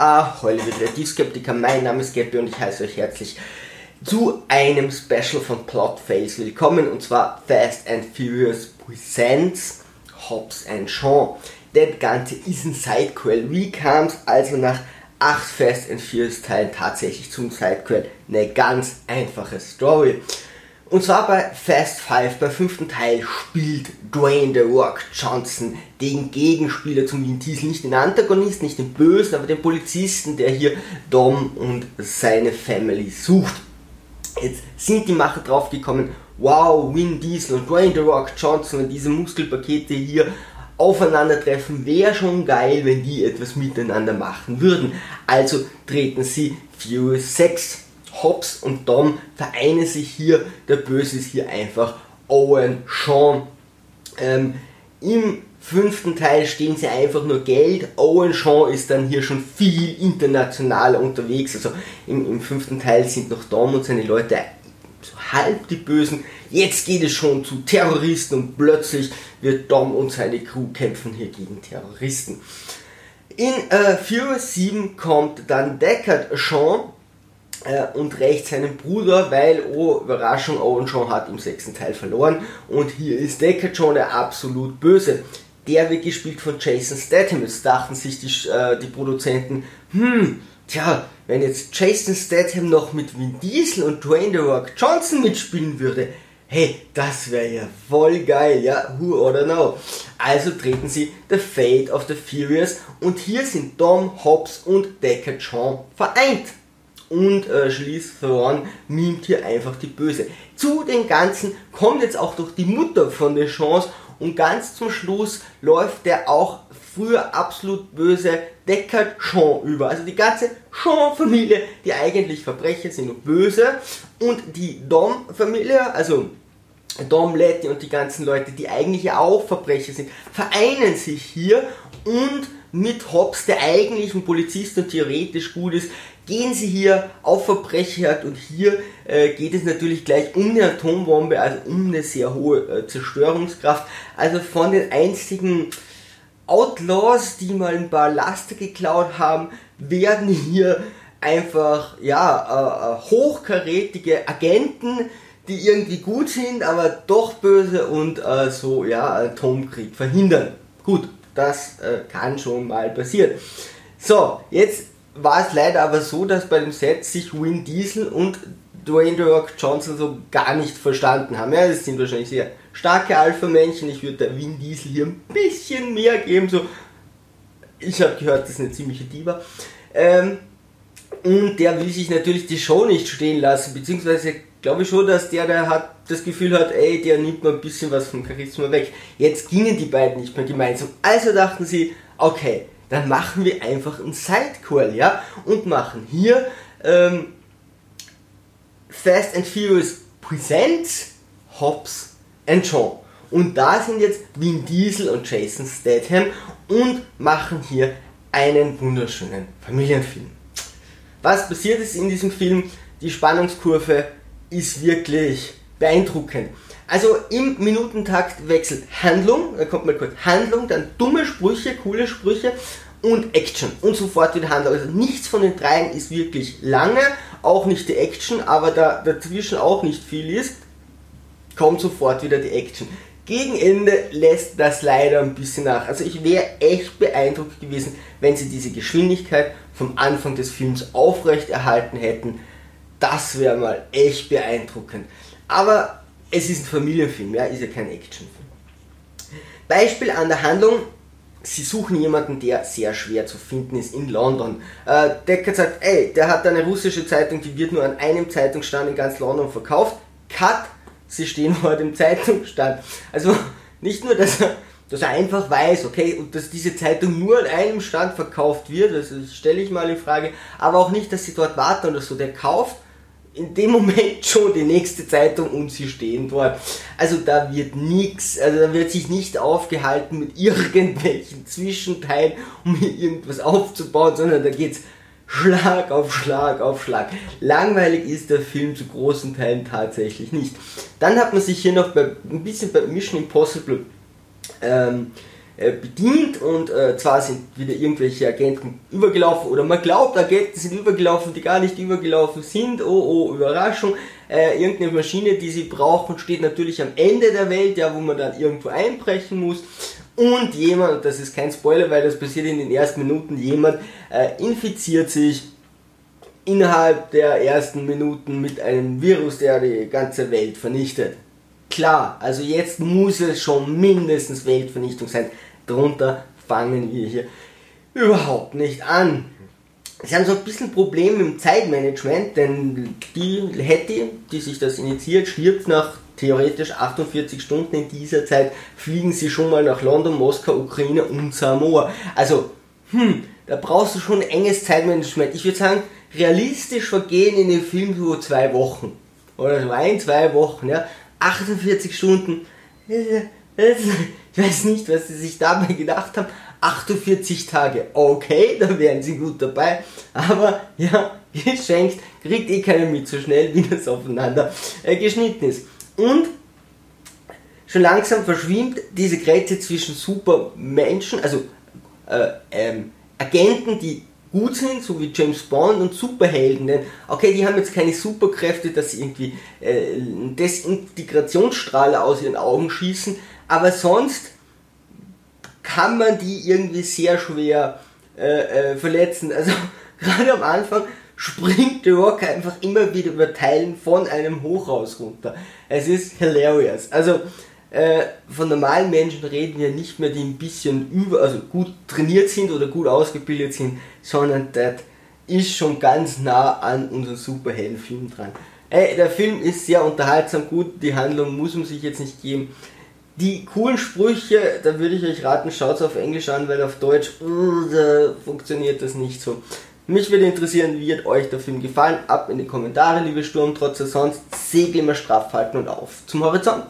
Ahoi, liebe Kreativskeptiker, mein Name ist Gabby und ich heiße euch herzlich zu einem Special von Plot Fails willkommen und zwar Fast and Furious Presents Hobbs and Shaw. Das Ganze ist ein Sidequel. Es also nach 8 Fast and Furious Teilen tatsächlich zum Sidequel? Eine ganz einfache Story. Und zwar bei Fast Five, bei fünften Teil, spielt Dwayne The Rock Johnson den Gegenspieler zum Vin Diesel. Nicht den Antagonisten, nicht den Bösen, aber den Polizisten, der hier Dom und seine Family sucht. Jetzt sind die Macher draufgekommen, wow, Vin Diesel und Dwayne The Rock Johnson und diese Muskelpakete hier aufeinandertreffen, wäre schon geil, wenn die etwas miteinander machen würden. Also treten sie Furious 6 Hobbs und Dom vereinen sich hier. Der Böse ist hier einfach Owen Shaw. Ähm, Im fünften Teil stehen sie einfach nur Geld. Owen Shaw ist dann hier schon viel internationaler unterwegs. Also im, im fünften Teil sind noch Dom und seine Leute so halb die Bösen. Jetzt geht es schon zu Terroristen und plötzlich wird Dom und seine Crew kämpfen hier gegen Terroristen. In äh, Furious 7 kommt dann Deckard äh, und rächt seinen Bruder, weil, oh Überraschung, Owen Shaw hat im sechsten Teil verloren und hier ist Deckard Shaw der absolut Böse. Der wird gespielt von Jason Statham. Jetzt dachten sich die, äh, die Produzenten, hm, tja, wenn jetzt Jason Statham noch mit Vin Diesel und Dwayne The Rock Johnson mitspielen würde, hey, das wäre ja voll geil, ja, who or know. Also treten sie The Fate of the Furious und hier sind Dom, Hobbs und Deckard Shaw vereint und äh, Schließ Theron mimt hier einfach die Böse. Zu den Ganzen kommt jetzt auch doch die Mutter von der Chance und ganz zum Schluss läuft der auch früher absolut böse Deckard Sean über. Also die ganze Sean-Familie, die eigentlich Verbrecher sind und böse und die Dom-Familie, also Dom Letty und die ganzen Leute, die eigentlich auch Verbrecher sind, vereinen sich hier und mit Hobbs, der eigentlich ein Polizist und theoretisch gut ist, gehen sie hier auf Verbrecherjagd und hier äh, geht es natürlich gleich um eine Atombombe, also um eine sehr hohe äh, Zerstörungskraft. Also von den einzigen Outlaws, die mal ein paar Laster geklaut haben, werden hier einfach ja äh, äh hochkarätige Agenten, die irgendwie gut sind, aber doch böse und äh, so ja Atomkrieg verhindern. Gut, das äh, kann schon mal passieren. So, jetzt war es leider aber so, dass bei dem Set sich Win Diesel und Dwayne The Rock Johnson so gar nicht verstanden haben. Ja, das sind wahrscheinlich sehr starke Alpha-Männchen. Ich würde der Win Diesel hier ein bisschen mehr geben. So, ich habe gehört, das ist eine ziemliche Diva. Ähm, und der will sich natürlich die Show nicht stehen lassen, beziehungsweise glaube ich schon, dass der, der hat das Gefühl hat, ey, der nimmt mal ein bisschen was vom Charisma weg. Jetzt gingen die beiden nicht mehr gemeinsam. Also dachten sie, okay, dann machen wir einfach ein Sidequel, ja, und machen hier ähm, Fast and Furious Presents Hobbs and Shaw. Und da sind jetzt Vin Diesel und Jason Statham und machen hier einen wunderschönen Familienfilm. Was passiert ist in diesem Film? Die Spannungskurve ist wirklich beeindruckend. Also im Minutentakt wechselt Handlung, da kommt mal kurz Handlung, dann dumme Sprüche, coole Sprüche und Action und sofort wieder Handlung. Also nichts von den dreien ist wirklich lange, auch nicht die Action, aber da dazwischen auch nicht viel ist, kommt sofort wieder die Action. Gegen Ende lässt das leider ein bisschen nach. Also ich wäre echt beeindruckt gewesen, wenn sie diese Geschwindigkeit vom Anfang des Films aufrecht erhalten hätten. Das wäre mal echt beeindruckend. Aber es ist ein Familienfilm, ja, ist ja kein Actionfilm. Beispiel an der Handlung, sie suchen jemanden, der sehr schwer zu finden ist in London. Äh, Deckard sagt, ey, der hat eine russische Zeitung, die wird nur an einem Zeitungsstand in ganz London verkauft. Cut, sie stehen vor dem Zeitungsstand. Also nicht nur, dass er, dass er einfach weiß, okay, und dass diese Zeitung nur an einem Stand verkauft wird, das stelle ich mal in Frage, aber auch nicht, dass sie dort warten oder so. Der kauft in dem Moment schon die nächste Zeitung und sie stehen dort. Also da wird nichts, also da wird sich nicht aufgehalten mit irgendwelchen Zwischenteilen, um hier irgendwas aufzubauen, sondern da geht's Schlag auf Schlag auf Schlag. Langweilig ist der Film zu großen Teilen tatsächlich nicht. Dann hat man sich hier noch bei, ein bisschen bei Mission Impossible ähm, äh, bedient und äh, zwar sind wieder irgendwelche Agenten übergelaufen oder man glaubt, Agenten sind übergelaufen, die gar nicht übergelaufen sind. Oh, oh, Überraschung. Äh, irgendeine Maschine, die sie brauchen, steht natürlich am Ende der Welt, ja, wo man dann irgendwo einbrechen muss. Und jemand, das ist kein Spoiler, weil das passiert in den ersten Minuten, jemand äh, infiziert sich innerhalb der ersten Minuten mit einem Virus, der die ganze Welt vernichtet. Klar, also jetzt muss es schon mindestens Weltvernichtung sein. Darunter fangen wir hier überhaupt nicht an. Sie haben so ein bisschen Problem mit dem Zeitmanagement, denn die Hetty, die sich das initiiert, stirbt nach theoretisch 48 Stunden. In dieser Zeit fliegen sie schon mal nach London, Moskau, Ukraine und Samoa. Also, hm, da brauchst du schon enges Zeitmanagement. Ich würde sagen, realistisch vergehen in dem Film so zwei Wochen. Oder so ein, zwei Wochen, ja. 48 Stunden. Ich weiß nicht, was sie sich dabei gedacht haben. 48 Tage, okay, da wären sie gut dabei. Aber ja, geschenkt, kriegt eh keiner mit, so schnell wie das aufeinander äh, geschnitten ist. Und schon langsam verschwimmt diese Grenze zwischen Supermenschen, also äh, ähm, Agenten, die gut sind, so wie James Bond und Superhelden, denn okay, die haben jetzt keine Superkräfte, dass sie irgendwie äh, Desintegrationsstrahler aus ihren Augen schießen, aber sonst kann man die irgendwie sehr schwer äh, äh, verletzen. Also gerade am Anfang springt The Rock einfach immer wieder über Teilen von einem Hochhaus runter. Es ist hilarious. Also äh, von normalen Menschen reden wir nicht mehr, die ein bisschen über, also gut trainiert sind oder gut ausgebildet sind, sondern das ist schon ganz nah an unseren Superheldenfilm dran. Ey, der Film ist sehr unterhaltsam, gut, die Handlung muss man sich jetzt nicht geben. Die coolen Sprüche, da würde ich euch raten, schaut auf Englisch an, weil auf Deutsch uh, funktioniert das nicht so. Mich würde interessieren, wie hat euch der Film gefallen? Ab in die Kommentare, liebe Sturmtrotzer, sonst segel immer straff halten und auf zum Horizont.